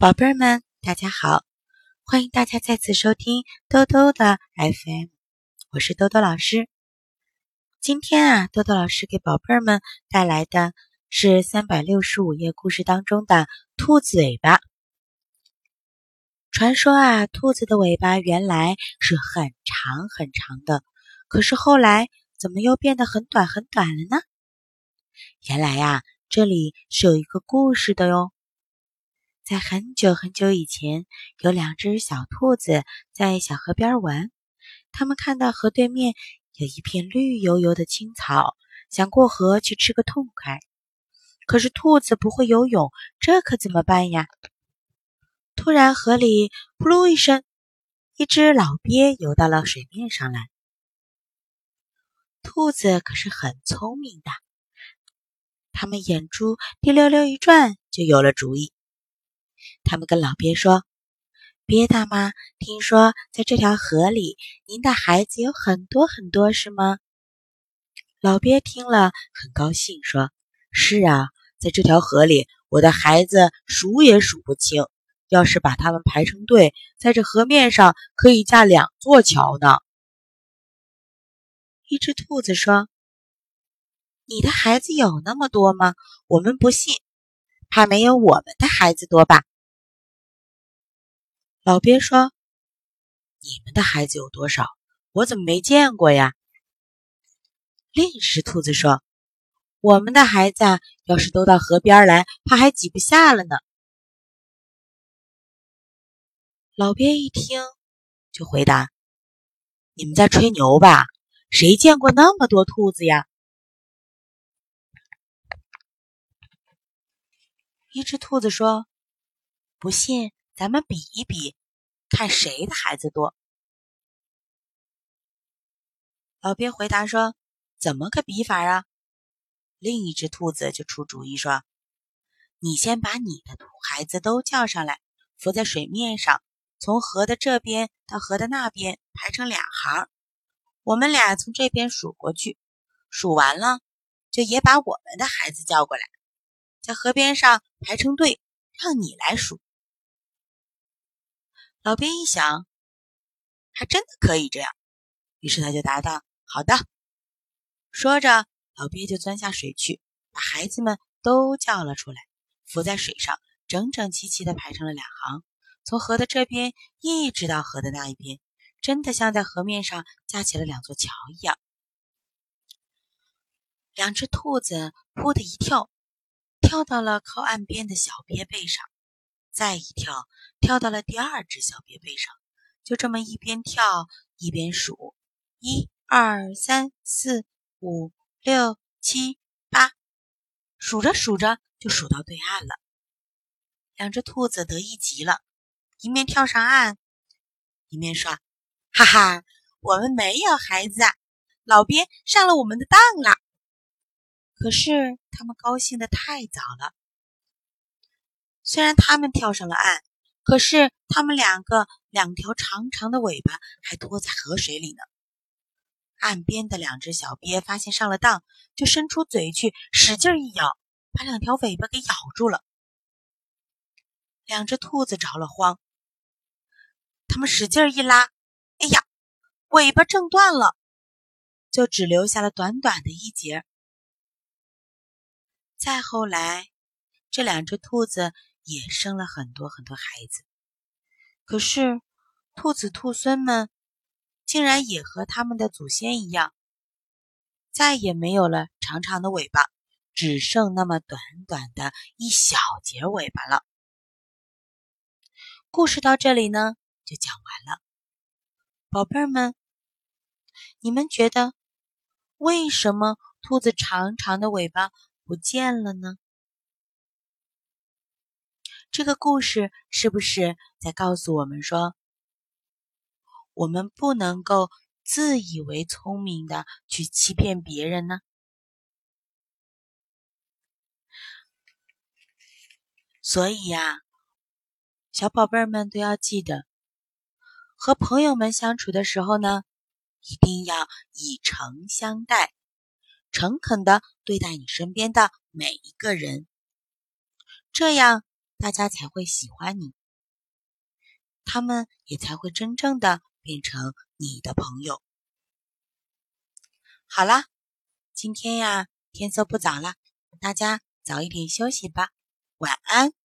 宝贝儿们，大家好！欢迎大家再次收听兜兜的 FM，我是兜兜老师。今天啊，兜兜老师给宝贝儿们带来的是三百六十五页故事当中的兔子尾巴。传说啊，兔子的尾巴原来是很长很长的，可是后来怎么又变得很短很短了呢？原来呀，这里是有一个故事的哟。在很久很久以前，有两只小兔子在小河边玩。它们看到河对面有一片绿油油的青草，想过河去吃个痛快。可是兔子不会游泳，这可怎么办呀？突然，河里“扑噜”一声，一只老鳖游到了水面上来。兔子可是很聪明的，它们眼珠滴溜溜一转，就有了主意。他们跟老鳖说：“鳖大妈，听说在这条河里，您的孩子有很多很多，是吗？”老鳖听了很高兴，说：“是啊，在这条河里，我的孩子数也数不清。要是把他们排成队，在这河面上可以架两座桥呢。”一只兔子说：“你的孩子有那么多吗？我们不信，怕没有我们的孩子多吧？”老鳖说：“你们的孩子有多少？我怎么没见过呀？”另一只兔子说：“我们的孩子要是都到河边来，怕还挤不下了呢。”老鳖一听，就回答：“你们在吹牛吧？谁见过那么多兔子呀？”一只兔子说：“不信。”咱们比一比，看谁的孩子多。老鳖回答说：“怎么个比法啊？”另一只兔子就出主意说：“你先把你的孩子都叫上来，浮在水面上，从河的这边到河的那边排成两行。我们俩从这边数过去，数完了就也把我们的孩子叫过来，在河边上排成队，让你来数。”老鳖一想，还真的可以这样，于是他就答道：“好的。”说着，老鳖就钻下水去，把孩子们都叫了出来，浮在水上，整整齐齐的排成了两行，从河的这边一直到河的那一边，真的像在河面上架起了两座桥一样。两只兔子“扑”的一跳，跳到了靠岸边的小鳖背上。再一跳，跳到了第二只小鳖背上，就这么一边跳一边数：一、二、三、四、五、六、七、八。数着数着，就数到对岸了。两只兔子得意极了，一面跳上岸，一面说：“哈哈，我们没有孩子，老鳖上了我们的当了。”可是他们高兴的太早了。虽然他们跳上了岸，可是他们两个两条长长的尾巴还拖在河水里呢。岸边的两只小鳖发现上了当，就伸出嘴去，使劲一咬，把两条尾巴给咬住了。两只兔子着了慌，他们使劲一拉，哎呀，尾巴挣断了，就只留下了短短的一截。再后来，这两只兔子。也生了很多很多孩子，可是兔子兔孙们竟然也和他们的祖先一样，再也没有了长长的尾巴，只剩那么短短的一小截尾巴了。故事到这里呢，就讲完了。宝贝儿们，你们觉得为什么兔子长长的尾巴不见了呢？这个故事是不是在告诉我们说，我们不能够自以为聪明的去欺骗别人呢？所以呀，小宝贝们都要记得，和朋友们相处的时候呢，一定要以诚相待，诚恳的对待你身边的每一个人，这样。大家才会喜欢你，他们也才会真正的变成你的朋友。好啦，今天呀，天色不早了，大家早一点休息吧，晚安。